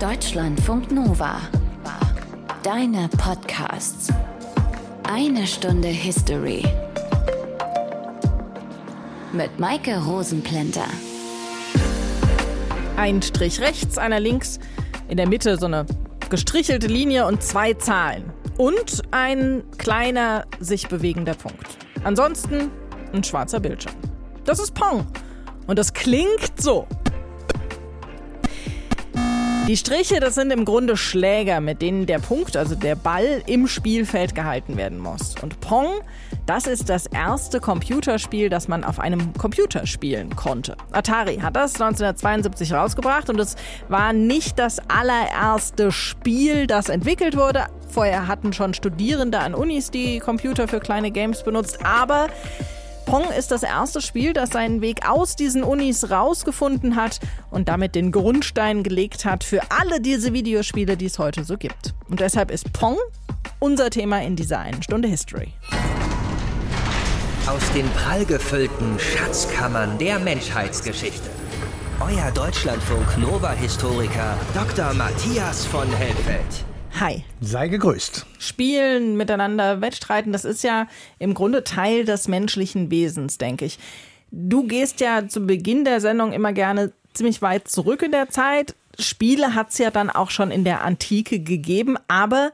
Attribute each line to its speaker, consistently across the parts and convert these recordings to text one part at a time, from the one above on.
Speaker 1: Deutschlandfunk Nova. Deine Podcasts. Eine Stunde History. Mit Maike Rosenplanter.
Speaker 2: Ein Strich rechts, einer links, in der Mitte so eine gestrichelte Linie und zwei Zahlen. Und ein kleiner, sich bewegender Punkt. Ansonsten ein schwarzer Bildschirm. Das ist Pong. Und das klingt so. Die Striche, das sind im Grunde Schläger, mit denen der Punkt, also der Ball, im Spielfeld gehalten werden muss. Und Pong, das ist das erste Computerspiel, das man auf einem Computer spielen konnte. Atari hat das 1972 rausgebracht und es war nicht das allererste Spiel, das entwickelt wurde. Vorher hatten schon Studierende an Unis die Computer für kleine Games benutzt, aber Pong ist das erste Spiel, das seinen Weg aus diesen Unis rausgefunden hat und damit den Grundstein gelegt hat für alle diese Videospiele, die es heute so gibt. Und deshalb ist Pong unser Thema in dieser einen Stunde History.
Speaker 3: Aus den prallgefüllten Schatzkammern der Menschheitsgeschichte. Euer Deutschlandfunk Nova-Historiker Dr. Matthias von Helfeld.
Speaker 2: Hi.
Speaker 4: Sei gegrüßt.
Speaker 2: Spielen, miteinander wettstreiten, das ist ja im Grunde Teil des menschlichen Wesens, denke ich. Du gehst ja zu Beginn der Sendung immer gerne ziemlich weit zurück in der Zeit. Spiele hat es ja dann auch schon in der Antike gegeben, aber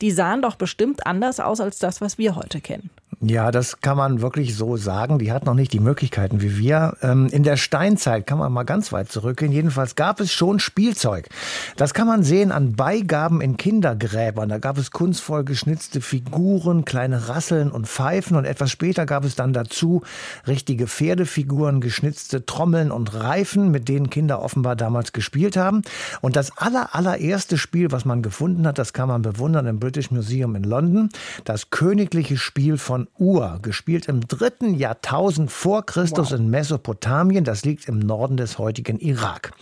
Speaker 2: die sahen doch bestimmt anders aus als das, was wir heute kennen.
Speaker 4: Ja, das kann man wirklich so sagen. Die hat noch nicht die Möglichkeiten wie wir. Ähm, in der Steinzeit kann man mal ganz weit zurückgehen. Jedenfalls gab es schon Spielzeug. Das kann man sehen an Beigaben in Kindergräbern. Da gab es kunstvoll geschnitzte Figuren, kleine Rasseln und Pfeifen. Und etwas später gab es dann dazu richtige Pferdefiguren, geschnitzte Trommeln und Reifen, mit denen Kinder offenbar damals gespielt haben. Und das aller, allererste Spiel, was man gefunden hat, das kann man bewundern im British Museum in London. Das königliche Spiel von Ur, gespielt im dritten Jahrtausend vor Christus wow. in Mesopotamien. Das liegt im Norden des heutigen Irak.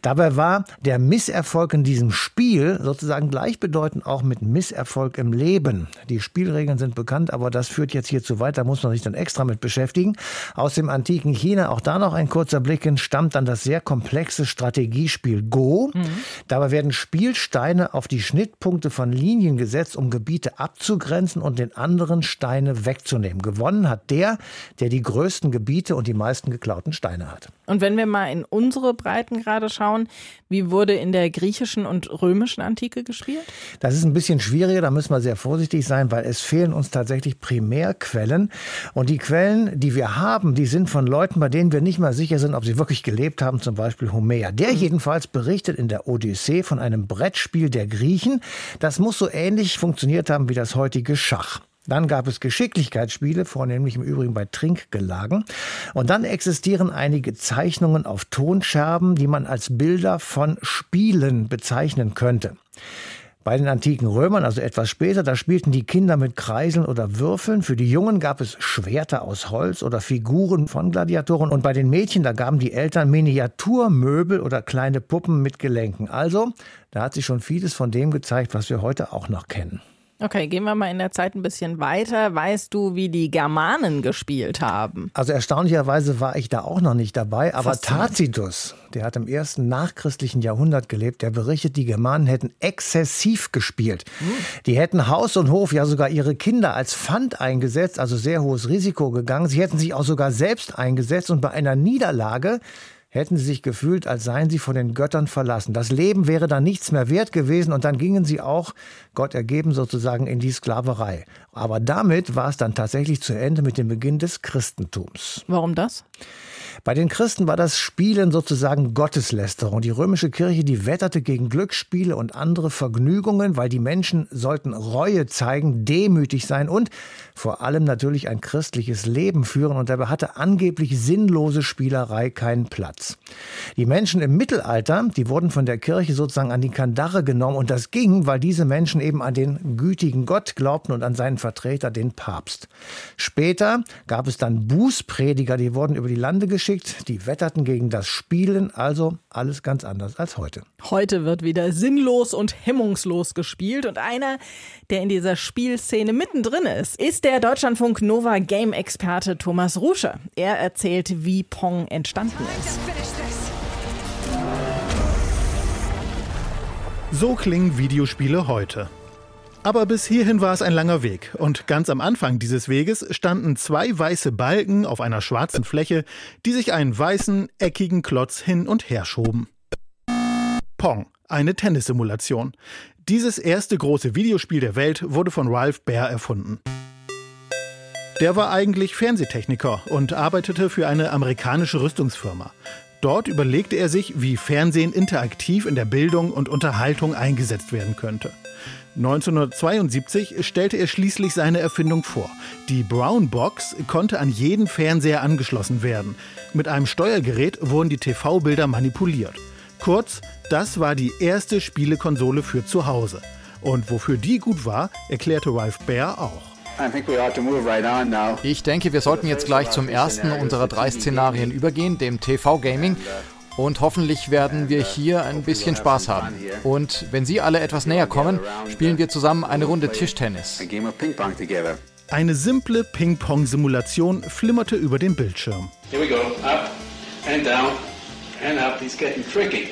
Speaker 4: Dabei war der Misserfolg in diesem Spiel sozusagen gleichbedeutend auch mit Misserfolg im Leben. Die Spielregeln sind bekannt, aber das führt jetzt hier zu weit. Da muss man sich dann extra mit beschäftigen. Aus dem antiken China, auch da noch ein kurzer Blick hin, stammt dann das sehr komplexe Strategiespiel Go. Mhm. Dabei werden Spielsteine auf die Schnittpunkte von Linien gesetzt, um Gebiete abzugrenzen und den anderen Steine wegzunehmen. Gewonnen hat der, der die größten Gebiete und die meisten geklauten Steine hat.
Speaker 2: Und wenn wir mal in unsere Breiten gerade schauen, wie wurde in der griechischen und römischen Antike gespielt?
Speaker 4: Das ist ein bisschen schwieriger, da müssen wir sehr vorsichtig sein, weil es fehlen uns tatsächlich Primärquellen. Und die Quellen, die wir haben, die sind von Leuten, bei denen wir nicht mal sicher sind, ob sie wirklich gelebt haben, zum Beispiel Homer. Der mhm. jedenfalls berichtet in der Odyssee von einem Brettspiel der Griechen. Das muss so ähnlich funktioniert haben wie das heutige Schach. Dann gab es Geschicklichkeitsspiele, vornehmlich im Übrigen bei Trinkgelagen. Und dann existieren einige Zeichnungen auf Tonscherben, die man als Bilder von Spielen bezeichnen könnte. Bei den antiken Römern, also etwas später, da spielten die Kinder mit Kreiseln oder Würfeln. Für die Jungen gab es Schwerter aus Holz oder Figuren von Gladiatoren. Und bei den Mädchen, da gaben die Eltern Miniaturmöbel oder kleine Puppen mit Gelenken. Also, da hat sich schon vieles von dem gezeigt, was wir heute auch noch kennen.
Speaker 2: Okay, gehen wir mal in der Zeit ein bisschen weiter. Weißt du, wie die Germanen gespielt haben?
Speaker 4: Also erstaunlicherweise war ich da auch noch nicht dabei, aber Tacitus, der hat im ersten nachchristlichen Jahrhundert gelebt, der berichtet, die Germanen hätten exzessiv gespielt. Hm. Die hätten Haus und Hof, ja sogar ihre Kinder als Pfand eingesetzt, also sehr hohes Risiko gegangen. Sie hätten sich auch sogar selbst eingesetzt und bei einer Niederlage hätten sie sich gefühlt, als seien sie von den Göttern verlassen. Das Leben wäre dann nichts mehr wert gewesen und dann gingen sie auch, Gott ergeben sozusagen, in die Sklaverei. Aber damit war es dann tatsächlich zu Ende mit dem Beginn des Christentums.
Speaker 2: Warum das?
Speaker 4: Bei den Christen war das Spielen sozusagen Gotteslästerung. Die römische Kirche, die wetterte gegen Glücksspiele und andere Vergnügungen, weil die Menschen sollten Reue zeigen, demütig sein und vor allem natürlich ein christliches Leben führen. Und dabei hatte angeblich sinnlose Spielerei keinen Platz. Die Menschen im Mittelalter, die wurden von der Kirche sozusagen an die Kandare genommen. Und das ging, weil diese Menschen eben an den gütigen Gott glaubten und an seinen Vertreter, den Papst. Später gab es dann Bußprediger, die wurden über die Lande geschickt geschickt, die wetterten gegen das Spielen, also alles ganz anders als heute.
Speaker 2: Heute wird wieder sinnlos und hemmungslos gespielt und einer, der in dieser Spielszene mittendrin ist, ist der Deutschlandfunk Nova Game Experte Thomas Rusche. Er erzählt, wie Pong entstanden ist.
Speaker 5: So klingen Videospiele heute. Aber bis hierhin war es ein langer Weg und ganz am Anfang dieses Weges standen zwei weiße Balken auf einer schwarzen Fläche, die sich einen weißen, eckigen Klotz hin und her schoben. Pong, eine Tennissimulation. Dieses erste große Videospiel der Welt wurde von Ralph Baer erfunden. Der war eigentlich Fernsehtechniker und arbeitete für eine amerikanische Rüstungsfirma. Dort überlegte er sich, wie Fernsehen interaktiv in der Bildung und Unterhaltung eingesetzt werden könnte. 1972 stellte er schließlich seine Erfindung vor. Die Brown Box konnte an jeden Fernseher angeschlossen werden. Mit einem Steuergerät wurden die TV-Bilder manipuliert. Kurz, das war die erste Spielekonsole für zu Hause. Und wofür die gut war, erklärte Ralph Baer auch.
Speaker 6: Ich denke, wir sollten jetzt gleich zum ersten unserer drei Szenarien übergehen, dem TV-Gaming. Und hoffentlich werden wir hier ein bisschen Spaß haben. Und wenn Sie alle etwas näher kommen, spielen wir zusammen eine Runde Tischtennis.
Speaker 5: Eine simple Ping-Pong-Simulation flimmerte über den Bildschirm. Here we go. Up and down and up. He's getting tricky.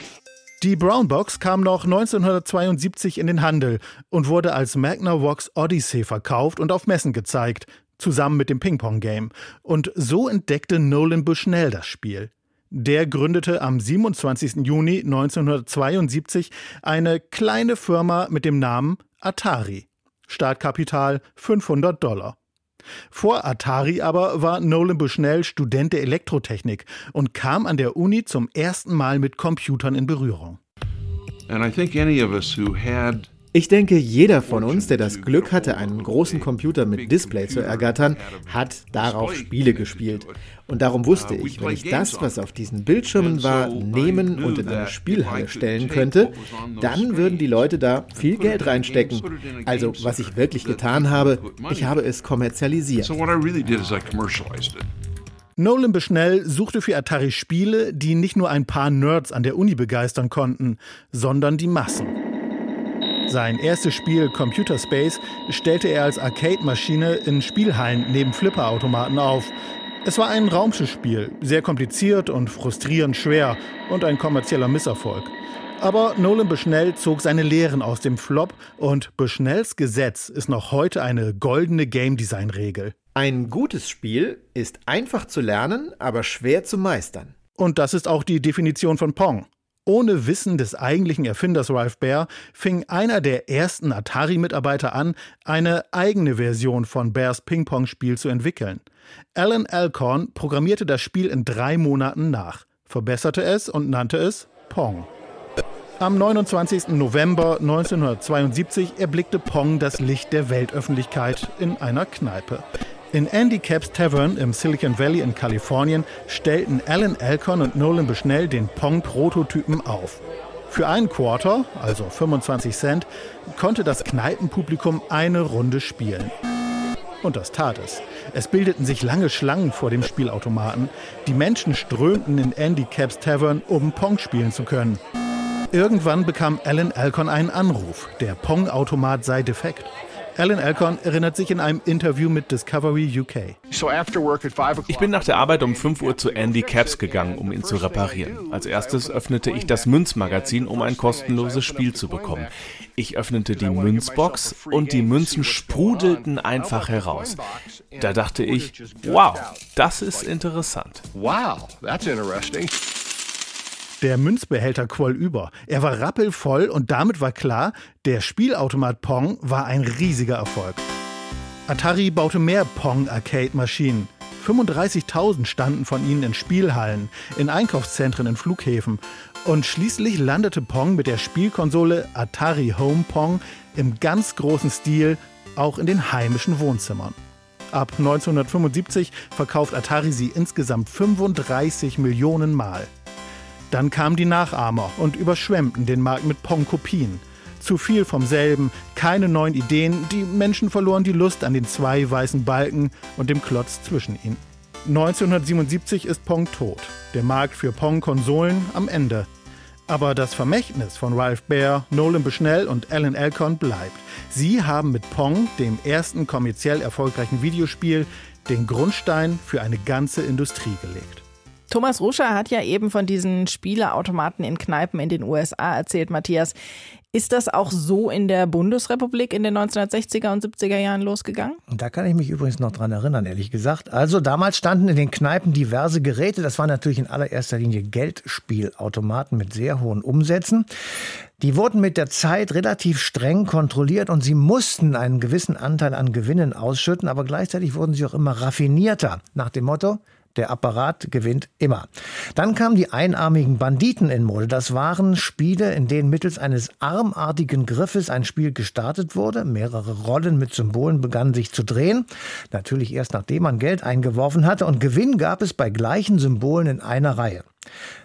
Speaker 5: Die Brownbox kam noch 1972 in den Handel und wurde als Magnavox Odyssey verkauft und auf Messen gezeigt, zusammen mit dem Ping-Pong-Game. Und so entdeckte Nolan Bushnell das Spiel. Der gründete am 27. Juni 1972 eine kleine Firma mit dem Namen Atari. Startkapital 500 Dollar. Vor Atari aber war Nolan Bushnell Student der Elektrotechnik und kam an der Uni zum ersten Mal mit Computern in Berührung.
Speaker 7: And I think any of us who had
Speaker 8: ich denke, jeder von uns, der das Glück hatte, einen großen Computer mit Display zu ergattern, hat darauf Spiele gespielt. Und darum wusste ich, wenn ich das, was auf diesen Bildschirmen war, nehmen und in eine Spielhalle stellen könnte, dann würden die Leute da viel Geld reinstecken. Also, was ich wirklich getan habe, ich habe es kommerzialisiert.
Speaker 5: Nolan Bushnell suchte für Atari Spiele, die nicht nur ein paar Nerds an der Uni begeistern konnten, sondern die Massen. Sein erstes Spiel Computer Space stellte er als Arcade-Maschine in Spielhallen neben Flipperautomaten auf. Es war ein Raumschiffspiel, sehr kompliziert und frustrierend schwer und ein kommerzieller Misserfolg. Aber Nolan Bushnell zog seine Lehren aus dem Flop und Bushnells Gesetz ist noch heute eine goldene Game Design Regel.
Speaker 8: Ein gutes Spiel ist einfach zu lernen, aber schwer zu meistern.
Speaker 5: Und das ist auch die Definition von Pong. Ohne Wissen des eigentlichen Erfinders Ralph Baer fing einer der ersten Atari-Mitarbeiter an, eine eigene Version von Bears Ping-Pong-Spiel zu entwickeln. Alan Alcorn programmierte das Spiel in drei Monaten nach, verbesserte es und nannte es Pong. Am 29. November 1972 erblickte Pong das Licht der Weltöffentlichkeit in einer Kneipe. In Andy Caps Tavern im Silicon Valley in Kalifornien stellten Alan Alcon und Nolan Bushnell den Pong-Prototypen auf. Für einen Quarter, also 25 Cent, konnte das Kneipenpublikum eine Runde spielen. Und das tat es. Es bildeten sich lange Schlangen vor dem Spielautomaten. Die Menschen strömten in Andy Caps Tavern, um Pong spielen zu können. Irgendwann bekam Alan Alcon einen Anruf. Der Pong-Automat sei defekt. Alan Alcorn erinnert sich in einem Interview mit Discovery UK.
Speaker 9: Ich bin nach der Arbeit um 5 Uhr zu Andy Caps gegangen, um ihn zu reparieren. Als erstes öffnete ich das Münzmagazin, um ein kostenloses Spiel zu bekommen. Ich öffnete die Münzbox und die Münzen sprudelten einfach heraus. Da dachte ich, wow, das ist interessant. Wow, that's interesting.
Speaker 5: Der Münzbehälter quoll über. Er war rappelvoll und damit war klar, der Spielautomat Pong war ein riesiger Erfolg. Atari baute mehr Pong-Arcade-Maschinen. 35.000 standen von ihnen in Spielhallen, in Einkaufszentren, in Flughäfen. Und schließlich landete Pong mit der Spielkonsole Atari Home Pong im ganz großen Stil auch in den heimischen Wohnzimmern. Ab 1975 verkauft Atari sie insgesamt 35 Millionen Mal. Dann kamen die Nachahmer und überschwemmten den Markt mit Pong-Kopien. Zu viel vom selben, keine neuen Ideen, die Menschen verloren die Lust an den zwei weißen Balken und dem Klotz zwischen ihnen. 1977 ist Pong tot, der Markt für Pong-Konsolen am Ende. Aber das Vermächtnis von Ralph Baer, Nolan Bushnell und Alan Alcorn bleibt. Sie haben mit Pong, dem ersten kommerziell erfolgreichen Videospiel, den Grundstein für eine ganze Industrie gelegt.
Speaker 2: Thomas Ruscher hat ja eben von diesen Spieleautomaten in Kneipen in den USA erzählt, Matthias. Ist das auch so in der Bundesrepublik in den 1960er und 70er Jahren losgegangen?
Speaker 4: Da kann ich mich übrigens noch dran erinnern, ehrlich gesagt. Also damals standen in den Kneipen diverse Geräte. Das waren natürlich in allererster Linie Geldspielautomaten mit sehr hohen Umsätzen. Die wurden mit der Zeit relativ streng kontrolliert und sie mussten einen gewissen Anteil an Gewinnen ausschütten, aber gleichzeitig wurden sie auch immer raffinierter. Nach dem Motto, der Apparat gewinnt immer. Dann kamen die einarmigen Banditen in Mode. Das waren Spiele, in denen mittels eines armartigen Griffes ein Spiel gestartet wurde. Mehrere Rollen mit Symbolen begannen sich zu drehen. Natürlich erst nachdem man Geld eingeworfen hatte. Und Gewinn gab es bei gleichen Symbolen in einer Reihe.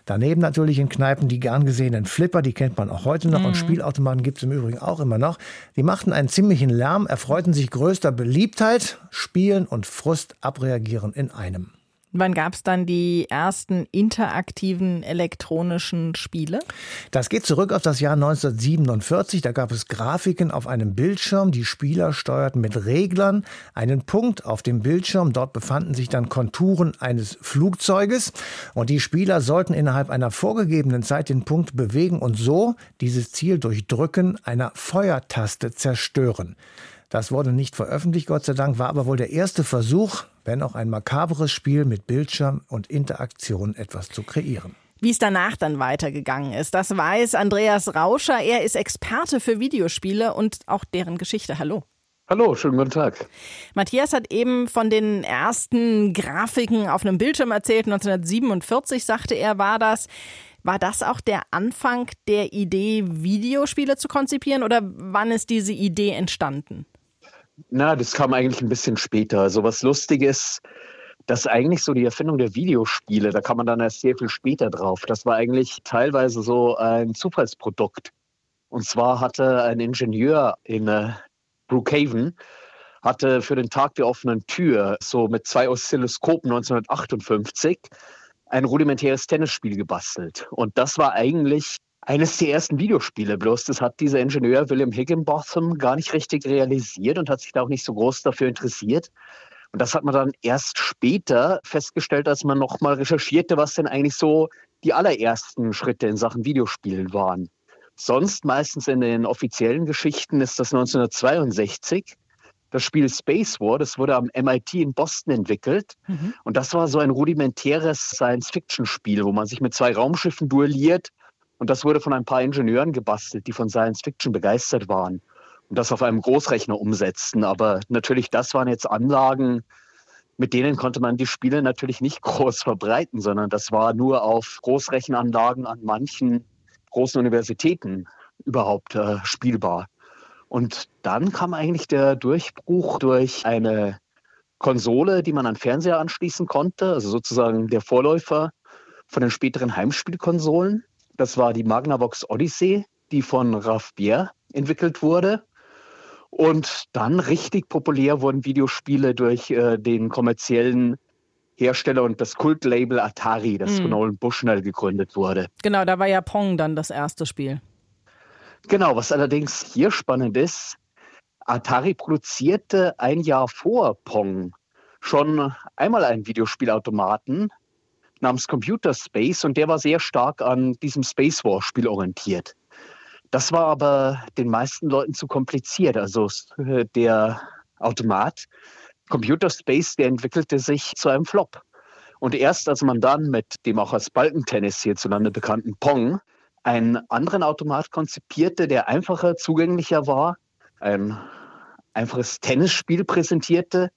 Speaker 4: Daneben natürlich in Kneipen die gern gesehenen Flipper, die kennt man auch heute noch. Mhm. Und Spielautomaten gibt es im Übrigen auch immer noch. Die machten einen ziemlichen Lärm, erfreuten sich größter Beliebtheit, Spielen und Frust abreagieren in einem.
Speaker 2: Wann gab es dann die ersten interaktiven elektronischen Spiele?
Speaker 4: Das geht zurück auf das Jahr 1947. Da gab es Grafiken auf einem Bildschirm. Die Spieler steuerten mit Reglern einen Punkt auf dem Bildschirm. Dort befanden sich dann Konturen eines Flugzeuges. Und die Spieler sollten innerhalb einer vorgegebenen Zeit den Punkt bewegen und so dieses Ziel durch Drücken einer Feuertaste zerstören. Das wurde nicht veröffentlicht, Gott sei Dank, war aber wohl der erste Versuch, wenn auch ein makabres Spiel mit Bildschirm und Interaktion etwas zu kreieren.
Speaker 2: Wie es danach dann weitergegangen ist, das weiß Andreas Rauscher. Er ist Experte für Videospiele und auch deren Geschichte. Hallo.
Speaker 10: Hallo, schönen guten Tag.
Speaker 2: Matthias hat eben von den ersten Grafiken auf einem Bildschirm erzählt. 1947 sagte er, war das. War das auch der Anfang der Idee, Videospiele zu konzipieren oder wann ist diese Idee entstanden?
Speaker 10: Na, das kam eigentlich ein bisschen später. Also was lustig ist, dass eigentlich so die Erfindung der Videospiele, da kam man dann erst sehr viel später drauf. Das war eigentlich teilweise so ein Zufallsprodukt. Und zwar hatte ein Ingenieur in äh, Brookhaven hatte für den Tag der offenen Tür so mit zwei Oszilloskopen 1958 ein rudimentäres Tennisspiel gebastelt. Und das war eigentlich eines der ersten Videospiele. Bloß das hat dieser Ingenieur William Higginbotham gar nicht richtig realisiert und hat sich da auch nicht so groß dafür interessiert. Und das hat man dann erst später festgestellt, als man nochmal recherchierte, was denn eigentlich so die allerersten Schritte in Sachen Videospielen waren. Sonst meistens in den offiziellen Geschichten ist das 1962 das Spiel Space War, das wurde am MIT in Boston entwickelt. Mhm. Und das war so ein rudimentäres Science-Fiction-Spiel, wo man sich mit zwei Raumschiffen duelliert und das wurde von ein paar Ingenieuren gebastelt, die von Science Fiction begeistert waren und das auf einem Großrechner umsetzten. Aber natürlich, das waren jetzt Anlagen, mit denen konnte man die Spiele natürlich nicht groß verbreiten, sondern das war nur auf Großrechenanlagen an manchen großen Universitäten überhaupt äh, spielbar. Und dann kam eigentlich der Durchbruch durch eine Konsole, die man an Fernseher anschließen konnte, also sozusagen der Vorläufer von den späteren Heimspielkonsolen. Das war die Magnavox Odyssey, die von Ralph Bier entwickelt wurde. Und dann richtig populär wurden Videospiele durch äh, den kommerziellen Hersteller und das Kultlabel Atari, das mhm. von Nolan Bushnell gegründet wurde.
Speaker 2: Genau, da war ja Pong dann das erste Spiel.
Speaker 10: Genau, was allerdings hier spannend ist, Atari produzierte ein Jahr vor Pong schon einmal einen Videospielautomaten, namens Computer Space und der war sehr stark an diesem Space War Spiel orientiert. Das war aber den meisten Leuten zu kompliziert. Also äh, der Automat Computer Space, der entwickelte sich zu einem Flop. Und erst als man dann mit dem auch als Balkentennis hierzulande bekannten Pong einen anderen Automat konzipierte, der einfacher, zugänglicher war, ein einfaches Tennisspiel präsentierte,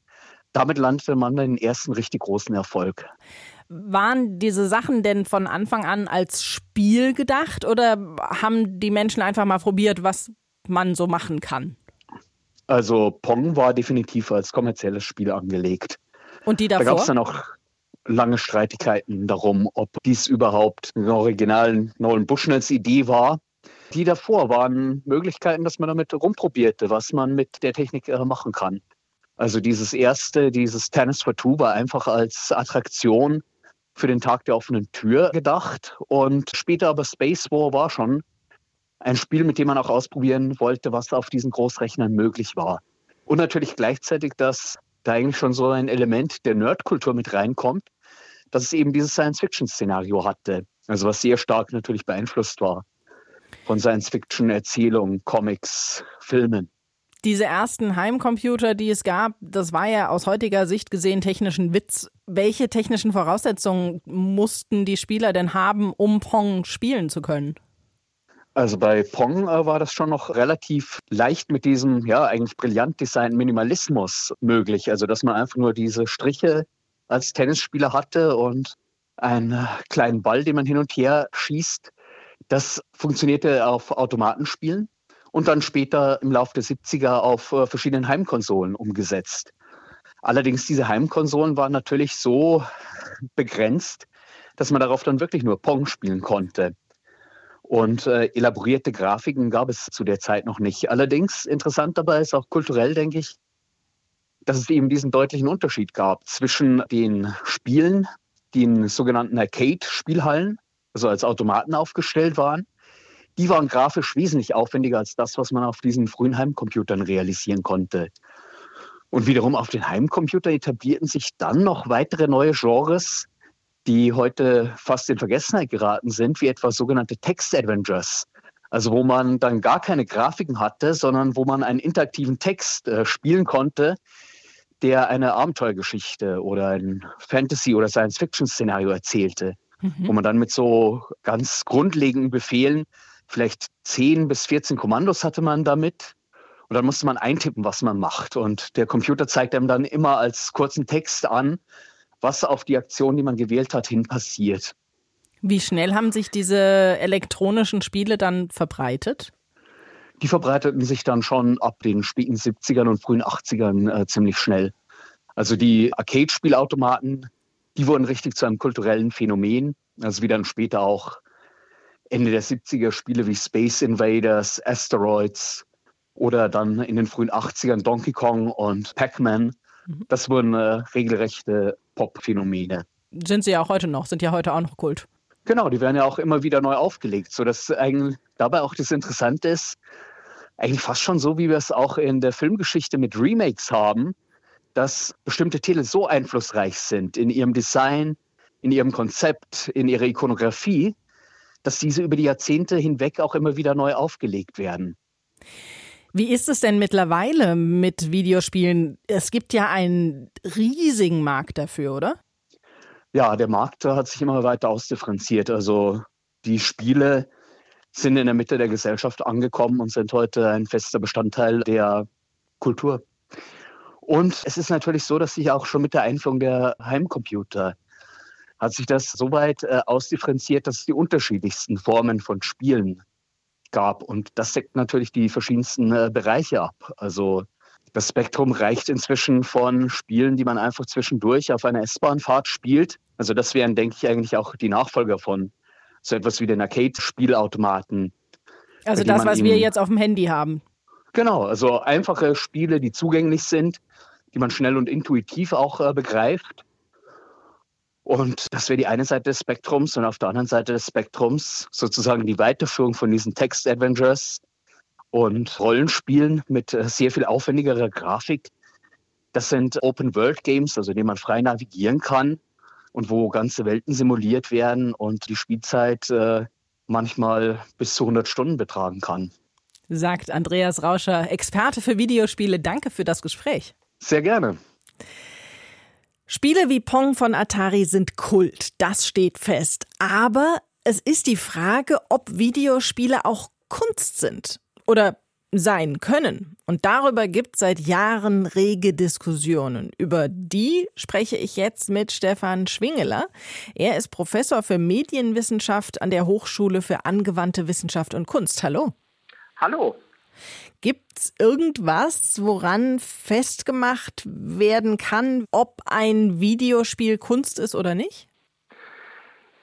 Speaker 10: damit landete man den ersten richtig großen Erfolg.
Speaker 2: Waren diese Sachen denn von Anfang an als Spiel gedacht oder haben die Menschen einfach mal probiert, was man so machen kann?
Speaker 10: Also Pong war definitiv als kommerzielles Spiel angelegt.
Speaker 2: Und die davor?
Speaker 10: Da gab es dann auch lange Streitigkeiten darum, ob dies überhaupt eine originalen Nolan Bushnells Idee war. Die davor waren Möglichkeiten, dass man damit rumprobierte, was man mit der Technik äh, machen kann. Also dieses erste, dieses Tennis for Two war einfach als Attraktion für den Tag der offenen Tür gedacht. Und später aber Space War war schon ein Spiel, mit dem man auch ausprobieren wollte, was auf diesen Großrechnern möglich war. Und natürlich gleichzeitig, dass da eigentlich schon so ein Element der Nerdkultur mit reinkommt. dass es eben dieses Science-Fiction-Szenario hatte. Also was sehr stark natürlich beeinflusst war von Science-Fiction-Erzählungen, Comics, Filmen.
Speaker 2: Diese ersten Heimcomputer, die es gab, das war ja aus heutiger Sicht gesehen technischen Witz. Welche technischen Voraussetzungen mussten die Spieler denn haben, um Pong spielen zu können?
Speaker 10: Also bei Pong äh, war das schon noch relativ leicht mit diesem, ja, eigentlich brillant designten Minimalismus möglich. Also, dass man einfach nur diese Striche als Tennisspieler hatte und einen äh, kleinen Ball, den man hin und her schießt. Das funktionierte auf Automatenspielen und dann später im Laufe der 70er auf äh, verschiedenen Heimkonsolen umgesetzt. Allerdings diese Heimkonsolen waren natürlich so begrenzt, dass man darauf dann wirklich nur Pong spielen konnte. Und äh, elaborierte Grafiken gab es zu der Zeit noch nicht. Allerdings interessant dabei ist auch kulturell, denke ich, dass es eben diesen deutlichen Unterschied gab zwischen den Spielen, die in sogenannten Arcade-Spielhallen, also als Automaten aufgestellt waren. Die waren grafisch wesentlich aufwendiger als das, was man auf diesen frühen Heimcomputern realisieren konnte. Und wiederum auf den Heimcomputern etablierten sich dann noch weitere neue Genres, die heute fast in Vergessenheit geraten sind, wie etwa sogenannte Text-Adventures. Also wo man dann gar keine Grafiken hatte, sondern wo man einen interaktiven Text äh, spielen konnte, der eine Abenteuergeschichte oder ein Fantasy- oder Science-Fiction-Szenario erzählte. Mhm. Wo man dann mit so ganz grundlegenden Befehlen, vielleicht 10 bis 14 Kommandos hatte man damit. Und dann musste man eintippen, was man macht. Und der Computer zeigt einem dann immer als kurzen Text an, was auf die Aktion, die man gewählt hat, hin passiert.
Speaker 2: Wie schnell haben sich diese elektronischen Spiele dann verbreitet?
Speaker 10: Die verbreiteten sich dann schon ab den späten 70ern und frühen 80ern äh, ziemlich schnell. Also die Arcade-Spielautomaten, die wurden richtig zu einem kulturellen Phänomen. Also wie dann später auch Ende der 70er Spiele wie Space Invaders, Asteroids oder dann in den frühen 80ern Donkey Kong und Pac-Man. Mhm. Das wurden äh, regelrechte Pop-Phänomene.
Speaker 2: Sind sie ja auch heute noch, sind ja heute auch noch Kult.
Speaker 10: Genau, die werden ja auch immer wieder neu aufgelegt, sodass eigentlich dabei auch das Interessante ist, eigentlich fast schon so, wie wir es auch in der Filmgeschichte mit Remakes haben, dass bestimmte Titel so einflussreich sind in ihrem Design, in ihrem Konzept, in ihrer Ikonografie, dass diese über die Jahrzehnte hinweg auch immer wieder neu aufgelegt werden.
Speaker 2: Wie ist es denn mittlerweile mit Videospielen? Es gibt ja einen riesigen Markt dafür, oder?
Speaker 10: Ja, der Markt hat sich immer weiter ausdifferenziert. Also die Spiele sind in der Mitte der Gesellschaft angekommen und sind heute ein fester Bestandteil der Kultur. Und es ist natürlich so, dass sich auch schon mit der Einführung der Heimcomputer hat sich das so weit äh, ausdifferenziert, dass es die unterschiedlichsten Formen von Spielen gab. Und das deckt natürlich die verschiedensten äh, Bereiche ab. Also das Spektrum reicht inzwischen von Spielen, die man einfach zwischendurch auf einer S-Bahn-Fahrt spielt. Also das wären, denke ich, eigentlich auch die Nachfolger von so etwas wie den Arcade-Spielautomaten.
Speaker 2: Also das, was wir jetzt auf dem Handy haben.
Speaker 10: Genau, also einfache Spiele, die zugänglich sind, die man schnell und intuitiv auch äh, begreift. Und das wäre die eine Seite des Spektrums und auf der anderen Seite des Spektrums sozusagen die Weiterführung von diesen Text-Adventures und Rollenspielen mit äh, sehr viel aufwendigerer Grafik. Das sind Open-World-Games, also in denen man frei navigieren kann und wo ganze Welten simuliert werden und die Spielzeit äh, manchmal bis zu 100 Stunden betragen kann.
Speaker 2: Sagt Andreas Rauscher, Experte für Videospiele. Danke für das Gespräch.
Speaker 10: Sehr gerne.
Speaker 2: Spiele wie Pong von Atari sind Kult, das steht fest. Aber es ist die Frage, ob Videospiele auch Kunst sind oder sein können. Und darüber gibt es seit Jahren rege Diskussionen. Über die spreche ich jetzt mit Stefan Schwingeler. Er ist Professor für Medienwissenschaft an der Hochschule für angewandte Wissenschaft und Kunst. Hallo.
Speaker 11: Hallo.
Speaker 2: Gibt es irgendwas, woran festgemacht werden kann, ob ein Videospiel Kunst ist oder nicht?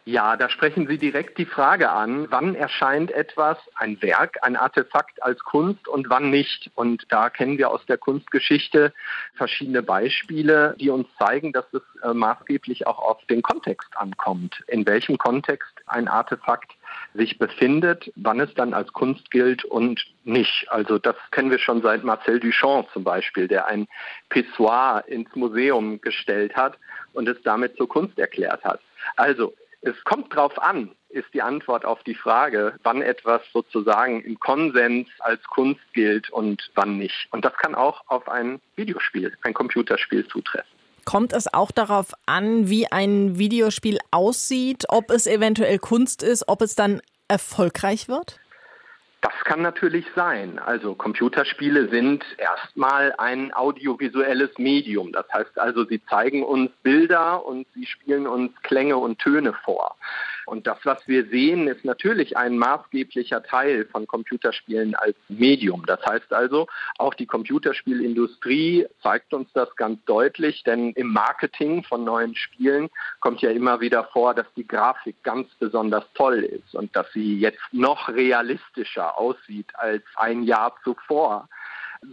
Speaker 11: Ja, da sprechen Sie direkt die Frage an, wann erscheint etwas, ein Werk, ein Artefakt als Kunst und wann nicht. Und da kennen wir aus der Kunstgeschichte verschiedene Beispiele, die uns zeigen, dass es äh, maßgeblich auch auf den Kontext ankommt, in welchem Kontext ein Artefakt sich befindet, wann es dann als Kunst gilt und nicht. Also das kennen wir schon seit Marcel Duchamp zum Beispiel, der ein Pissoir ins Museum gestellt hat und es damit zur Kunst erklärt hat. Also es kommt drauf an, ist die Antwort auf die Frage, wann etwas sozusagen im Konsens als Kunst gilt und wann nicht. Und das kann auch auf ein Videospiel, ein Computerspiel zutreffen.
Speaker 2: Kommt es auch darauf an, wie ein Videospiel aussieht, ob es eventuell Kunst ist, ob es dann erfolgreich wird?
Speaker 11: Das kann natürlich sein. Also Computerspiele sind erstmal ein audiovisuelles Medium. Das heißt also, sie zeigen uns Bilder und sie spielen uns Klänge und Töne vor. Und das, was wir sehen, ist natürlich ein maßgeblicher Teil von Computerspielen als Medium. Das heißt also, auch die Computerspielindustrie zeigt uns das ganz deutlich, denn im Marketing von neuen Spielen kommt ja immer wieder vor, dass die Grafik ganz besonders toll ist und dass sie jetzt noch realistischer aussieht als ein Jahr zuvor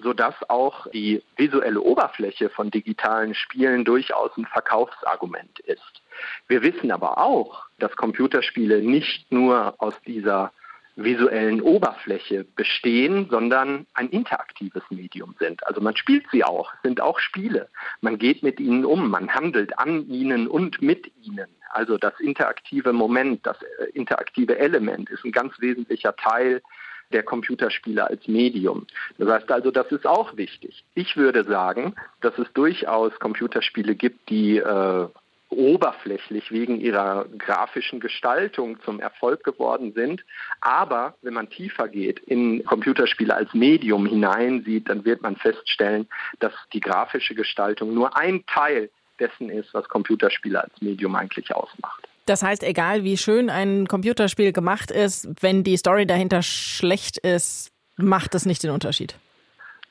Speaker 11: sodass auch die visuelle Oberfläche von digitalen Spielen durchaus ein Verkaufsargument ist. Wir wissen aber auch, dass Computerspiele nicht nur aus dieser visuellen Oberfläche bestehen, sondern ein interaktives Medium sind. Also man spielt sie auch, sind auch Spiele. Man geht mit ihnen um, man handelt an ihnen und mit ihnen. Also das interaktive Moment, das äh, interaktive Element ist ein ganz wesentlicher Teil der Computerspiele als Medium. Das heißt also, das ist auch wichtig. Ich würde sagen, dass es durchaus Computerspiele gibt, die äh, oberflächlich wegen ihrer grafischen Gestaltung zum Erfolg geworden sind. Aber wenn man tiefer geht, in Computerspiele als Medium hineinsieht, dann wird man feststellen, dass die grafische Gestaltung nur ein Teil dessen ist, was Computerspiele als Medium eigentlich ausmacht.
Speaker 2: Das heißt, egal wie schön ein Computerspiel gemacht ist, wenn die Story dahinter schlecht ist, macht es nicht den Unterschied.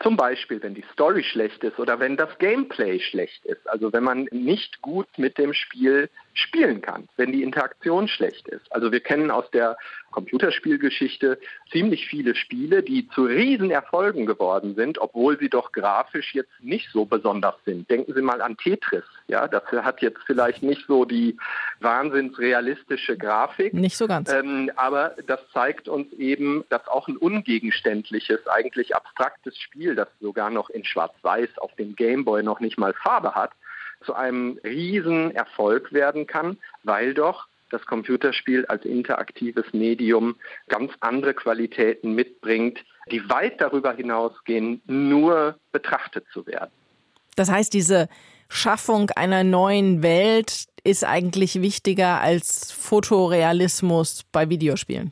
Speaker 11: Zum Beispiel, wenn die Story schlecht ist oder wenn das Gameplay schlecht ist. Also wenn man nicht gut mit dem Spiel spielen kann, wenn die Interaktion schlecht ist. Also wir kennen aus der Computerspielgeschichte ziemlich viele Spiele, die zu Riesenerfolgen geworden sind, obwohl sie doch grafisch jetzt nicht so besonders sind. Denken Sie mal an Tetris. Ja, das hat jetzt vielleicht nicht so die wahnsinns realistische Grafik.
Speaker 2: Nicht so ganz.
Speaker 11: Ähm, aber das zeigt uns eben, dass auch ein ungegenständliches, eigentlich abstraktes Spiel, das sogar noch in Schwarz-Weiß auf dem Gameboy noch nicht mal Farbe hat, zu einem Riesenerfolg werden kann, weil doch das Computerspiel als interaktives Medium ganz andere Qualitäten mitbringt, die weit darüber hinausgehen, nur betrachtet zu werden.
Speaker 2: Das heißt, diese Schaffung einer neuen Welt ist eigentlich wichtiger als Fotorealismus bei Videospielen.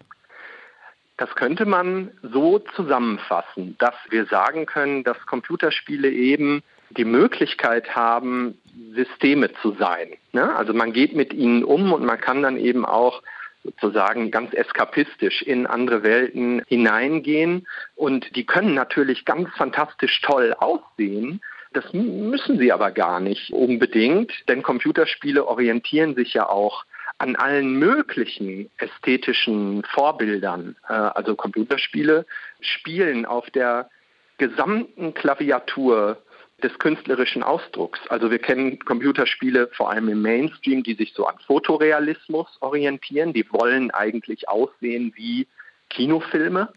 Speaker 11: Das könnte man so zusammenfassen, dass wir sagen können, dass Computerspiele eben die Möglichkeit haben, Systeme zu sein. Ne? Also man geht mit ihnen um und man kann dann eben auch sozusagen ganz eskapistisch in andere Welten hineingehen. Und die können natürlich ganz fantastisch toll aussehen. Das müssen sie aber gar nicht unbedingt, denn Computerspiele orientieren sich ja auch an allen möglichen ästhetischen Vorbildern. Äh, also Computerspiele spielen auf der gesamten Klaviatur des künstlerischen Ausdrucks. Also wir kennen Computerspiele vor allem im Mainstream, die sich so an Fotorealismus orientieren. Die wollen eigentlich aussehen wie Kinofilme,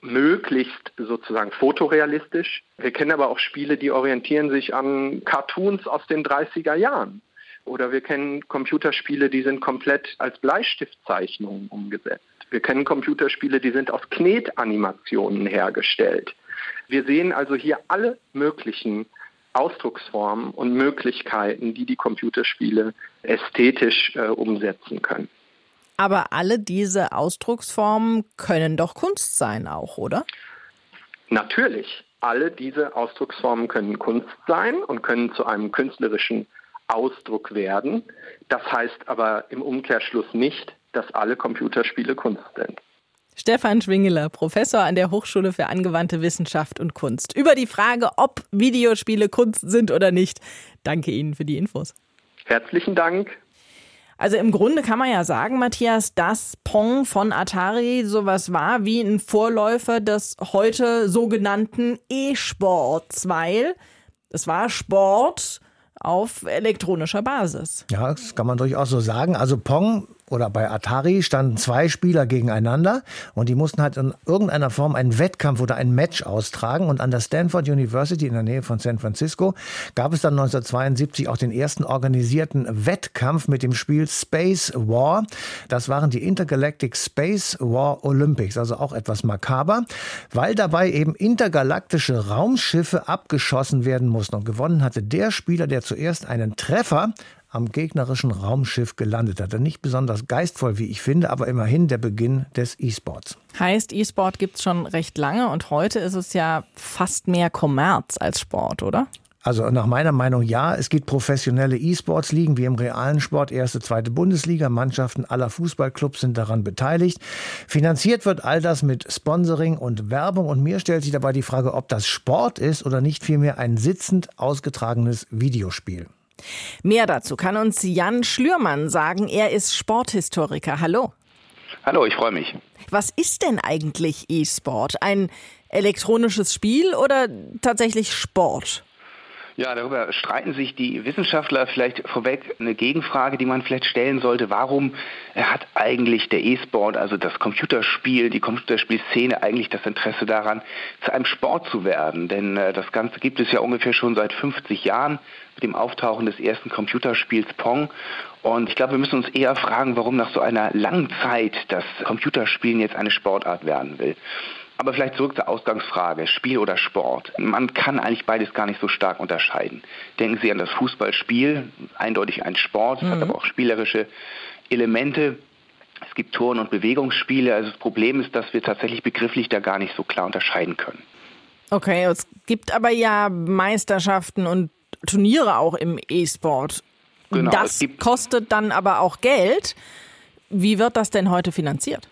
Speaker 11: möglichst sozusagen fotorealistisch. Wir kennen aber auch Spiele, die orientieren sich an Cartoons aus den 30er Jahren. Oder wir kennen Computerspiele, die sind komplett als Bleistiftzeichnungen umgesetzt. Wir kennen Computerspiele, die sind aus Knetanimationen hergestellt. Wir sehen also hier alle möglichen Ausdrucksformen und Möglichkeiten, die die Computerspiele ästhetisch äh, umsetzen können.
Speaker 2: Aber alle diese Ausdrucksformen können doch Kunst sein auch, oder?
Speaker 11: Natürlich. Alle diese Ausdrucksformen können Kunst sein und können zu einem künstlerischen Ausdruck werden. Das heißt aber im Umkehrschluss nicht, dass alle Computerspiele Kunst sind.
Speaker 2: Stefan Schwingeler, Professor an der Hochschule für angewandte Wissenschaft und Kunst. Über die Frage, ob Videospiele Kunst sind oder nicht. Danke Ihnen für die Infos.
Speaker 11: Herzlichen Dank.
Speaker 2: Also im Grunde kann man ja sagen, Matthias, dass Pong von Atari sowas war wie ein Vorläufer des heute sogenannten E-Sports, weil es war Sport auf elektronischer Basis.
Speaker 4: Ja, das kann man durchaus so sagen. Also Pong oder bei Atari standen zwei Spieler gegeneinander und die mussten halt in irgendeiner Form einen Wettkampf oder ein Match austragen. Und an der Stanford University in der Nähe von San Francisco gab es dann 1972 auch den ersten organisierten Wettkampf mit dem Spiel Space War. Das waren die Intergalactic Space War Olympics, also auch etwas makaber, weil dabei eben intergalaktische Raumschiffe abgeschossen werden mussten. Und gewonnen hatte der Spieler, der zuerst einen Treffer am gegnerischen Raumschiff gelandet hat. Nicht besonders geistvoll, wie ich finde, aber immerhin der Beginn des E-Sports.
Speaker 2: Heißt, E-Sport gibt es schon recht lange und heute ist es ja fast mehr Kommerz als Sport, oder?
Speaker 4: Also nach meiner Meinung ja, es gibt professionelle E-Sports-Ligen wie im realen Sport, erste, zweite Bundesliga, Mannschaften aller Fußballclubs sind daran beteiligt. Finanziert wird all das mit Sponsoring und Werbung und mir stellt sich dabei die Frage, ob das Sport ist oder nicht vielmehr ein sitzend ausgetragenes Videospiel.
Speaker 2: Mehr dazu kann uns Jan Schlürmann sagen. Er ist Sporthistoriker. Hallo.
Speaker 12: Hallo, ich freue mich.
Speaker 2: Was ist denn eigentlich E-Sport? Ein elektronisches Spiel oder tatsächlich Sport?
Speaker 12: Ja, darüber streiten sich die Wissenschaftler. Vielleicht vorweg eine Gegenfrage, die man vielleicht stellen sollte. Warum hat eigentlich der E-Sport, also das Computerspiel, die Computerspielszene eigentlich das Interesse daran, zu einem Sport zu werden? Denn äh, das Ganze gibt es ja ungefähr schon seit 50 Jahren mit dem Auftauchen des ersten Computerspiels Pong. Und ich glaube, wir müssen uns eher fragen, warum nach so einer langen Zeit das Computerspielen jetzt eine Sportart werden will. Aber vielleicht zurück zur Ausgangsfrage, Spiel oder Sport. Man kann eigentlich beides gar nicht so stark unterscheiden. Denken Sie an das Fußballspiel, eindeutig ein Sport, mhm. hat aber auch spielerische Elemente. Es gibt Turn- und Bewegungsspiele. Also das Problem ist, dass wir tatsächlich begrifflich da gar nicht so klar unterscheiden können.
Speaker 2: Okay, es gibt aber ja Meisterschaften und Turniere auch im E-Sport. Genau, das kostet dann aber auch Geld. Wie wird das denn heute finanziert?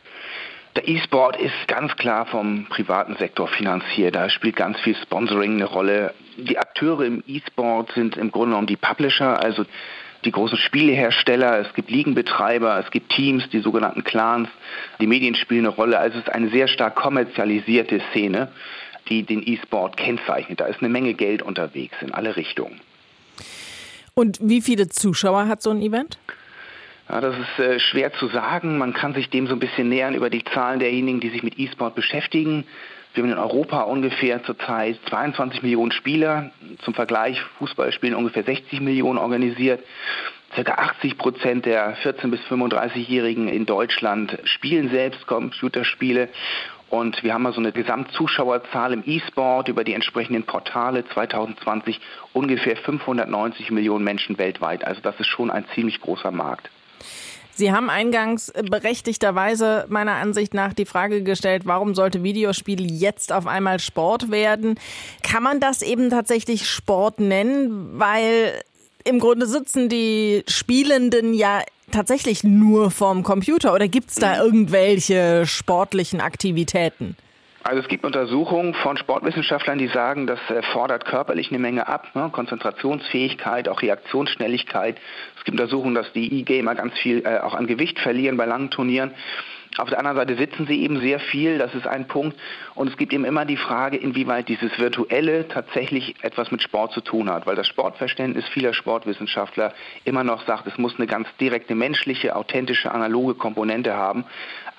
Speaker 12: Der E-Sport ist ganz klar vom privaten Sektor finanziert. Da spielt ganz viel Sponsoring eine Rolle. Die Akteure im E-Sport sind im Grunde genommen die Publisher, also die großen Spielehersteller, es gibt Ligenbetreiber, es gibt Teams, die sogenannten Clans, die Medien spielen eine Rolle. Also es ist eine sehr stark kommerzialisierte Szene, die den E-Sport kennzeichnet. Da ist eine Menge Geld unterwegs in alle Richtungen.
Speaker 2: Und wie viele Zuschauer hat so ein Event?
Speaker 12: Ja, das ist äh, schwer zu sagen. Man kann sich dem so ein bisschen nähern über die Zahlen derjenigen, die sich mit E-Sport beschäftigen. Wir haben in Europa ungefähr zurzeit 22 Millionen Spieler. Zum Vergleich, Fußball spielen ungefähr 60 Millionen organisiert. Circa 80 Prozent der 14- bis 35-Jährigen in Deutschland spielen selbst Computerspiele. Und wir haben mal so eine Gesamtzuschauerzahl im E-Sport über die entsprechenden Portale 2020 ungefähr 590 Millionen Menschen weltweit. Also das ist schon ein ziemlich großer Markt.
Speaker 2: Sie haben eingangs berechtigterweise meiner Ansicht nach die Frage gestellt, warum sollte Videospiel jetzt auf einmal Sport werden? Kann man das eben tatsächlich Sport nennen? Weil im Grunde sitzen die Spielenden ja tatsächlich nur vorm Computer oder gibt es da irgendwelche sportlichen Aktivitäten?
Speaker 12: Also es gibt Untersuchungen von Sportwissenschaftlern, die sagen, das fordert körperlich eine Menge ab, ne? Konzentrationsfähigkeit, auch Reaktionsschnelligkeit. Es gibt Untersuchungen, dass die E-Gamer ganz viel äh, auch an Gewicht verlieren bei langen Turnieren. Auf der anderen Seite sitzen sie eben sehr viel, das ist ein Punkt. Und es gibt eben immer die Frage, inwieweit dieses Virtuelle tatsächlich etwas mit Sport zu tun hat, weil das Sportverständnis vieler Sportwissenschaftler immer noch sagt, es muss eine ganz direkte menschliche, authentische, analoge Komponente haben,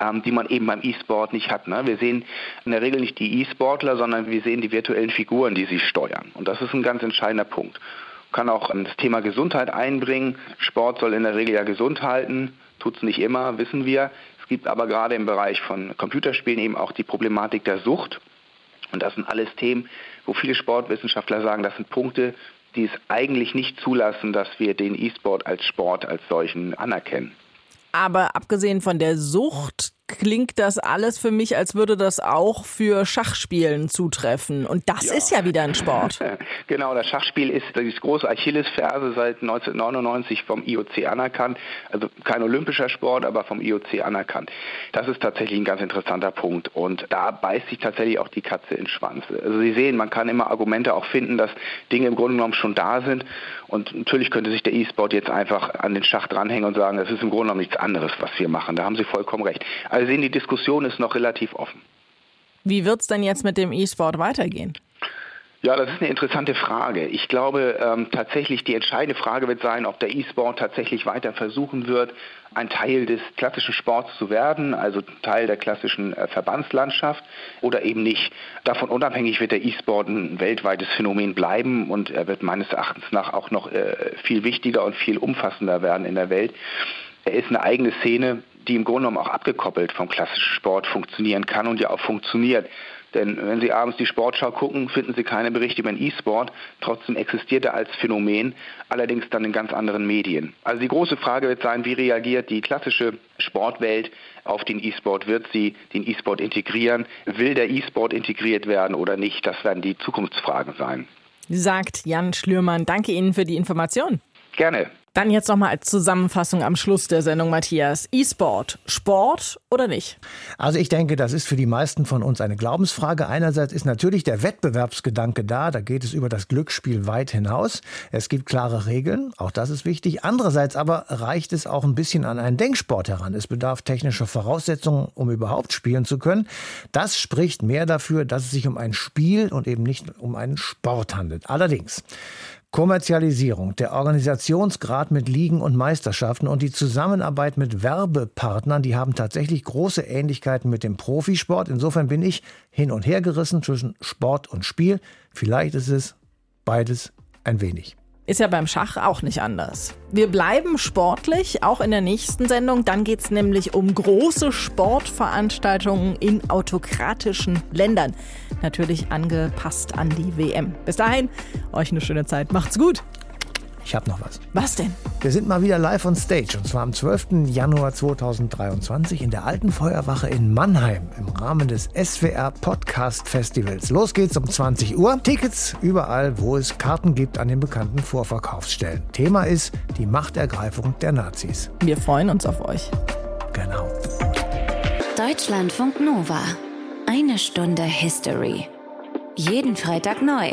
Speaker 12: ähm, die man eben beim E-Sport nicht hat. Ne? Wir sehen in der Regel nicht die E-Sportler, sondern wir sehen die virtuellen Figuren, die sie steuern. Und das ist ein ganz entscheidender Punkt kann auch das Thema Gesundheit einbringen. Sport soll in der Regel ja gesund halten, tut es nicht immer, wissen wir gibt aber gerade im Bereich von Computerspielen eben auch die Problematik der Sucht. Und das sind alles Themen, wo viele Sportwissenschaftler sagen, das sind Punkte, die es eigentlich nicht zulassen, dass wir den E-Sport als Sport als solchen anerkennen.
Speaker 2: Aber abgesehen von der Sucht klingt das alles für mich, als würde das auch für Schachspielen zutreffen. Und das ja. ist ja wieder ein Sport.
Speaker 12: genau, das Schachspiel ist die große Achillesferse seit 1999 vom IOC anerkannt. Also kein olympischer Sport, aber vom IOC anerkannt. Das ist tatsächlich ein ganz interessanter Punkt. Und da beißt sich tatsächlich auch die Katze ins Schwanz. Also Sie sehen, man kann immer Argumente auch finden, dass Dinge im Grunde genommen schon da sind. Und natürlich könnte sich der E-Sport jetzt einfach an den Schach dranhängen und sagen, das ist im Grunde genommen nichts anderes, was wir machen. Da haben Sie vollkommen recht. Also wir sehen, die Diskussion ist noch relativ offen.
Speaker 2: Wie wird es denn jetzt mit dem E-Sport weitergehen?
Speaker 12: Ja, das ist eine interessante Frage. Ich glaube ähm, tatsächlich, die entscheidende Frage wird sein, ob der E-Sport tatsächlich weiter versuchen wird, ein Teil des klassischen Sports zu werden, also Teil der klassischen äh, Verbandslandschaft oder eben nicht. Davon unabhängig wird der E-Sport ein weltweites Phänomen bleiben und er wird meines Erachtens nach auch noch äh, viel wichtiger und viel umfassender werden in der Welt. Er ist eine eigene Szene, die im Grunde genommen auch abgekoppelt vom klassischen Sport funktionieren kann und ja auch funktioniert. Denn wenn Sie abends die Sportschau gucken, finden Sie keine Berichte über den E-Sport. Trotzdem existiert er als Phänomen, allerdings dann in ganz anderen Medien. Also die große Frage wird sein, wie reagiert die klassische Sportwelt auf den E-Sport? Wird sie den E-Sport integrieren? Will der E-Sport integriert werden oder nicht? Das werden die Zukunftsfragen sein.
Speaker 2: Sagt Jan Schlürmann. Danke Ihnen für die Information.
Speaker 12: Gerne.
Speaker 2: Dann jetzt nochmal als Zusammenfassung am Schluss der Sendung, Matthias. E-Sport, Sport oder nicht?
Speaker 4: Also ich denke, das ist für die meisten von uns eine Glaubensfrage. Einerseits ist natürlich der Wettbewerbsgedanke da, da geht es über das Glücksspiel weit hinaus. Es gibt klare Regeln, auch das ist wichtig. Andererseits aber reicht es auch ein bisschen an einen Denksport heran. Es bedarf technischer Voraussetzungen, um überhaupt spielen zu können. Das spricht mehr dafür, dass es sich um ein Spiel und eben nicht um einen Sport handelt. Allerdings Kommerzialisierung, der Organisationsgrad mit Ligen und Meisterschaften und die Zusammenarbeit mit Werbepartnern, die haben tatsächlich große Ähnlichkeiten mit dem Profisport. Insofern bin ich hin und her gerissen zwischen Sport und Spiel. Vielleicht ist es beides ein wenig.
Speaker 2: Ist ja beim Schach auch nicht anders. Wir bleiben sportlich, auch in der nächsten Sendung. Dann geht es nämlich um große Sportveranstaltungen in autokratischen Ländern. Natürlich angepasst an die WM. Bis dahin, euch eine schöne Zeit. Macht's gut.
Speaker 4: Ich habe noch was.
Speaker 2: Was denn?
Speaker 4: Wir sind mal wieder live on stage und zwar am 12. Januar 2023 in der Alten Feuerwache in Mannheim im Rahmen des SWR Podcast Festivals. Los geht's um 20 Uhr. Tickets überall, wo es Karten gibt an den bekannten Vorverkaufsstellen. Thema ist die Machtergreifung der Nazis.
Speaker 2: Wir freuen uns auf euch.
Speaker 4: Genau.
Speaker 1: Deutschlandfunk Nova. Eine Stunde History. Jeden Freitag neu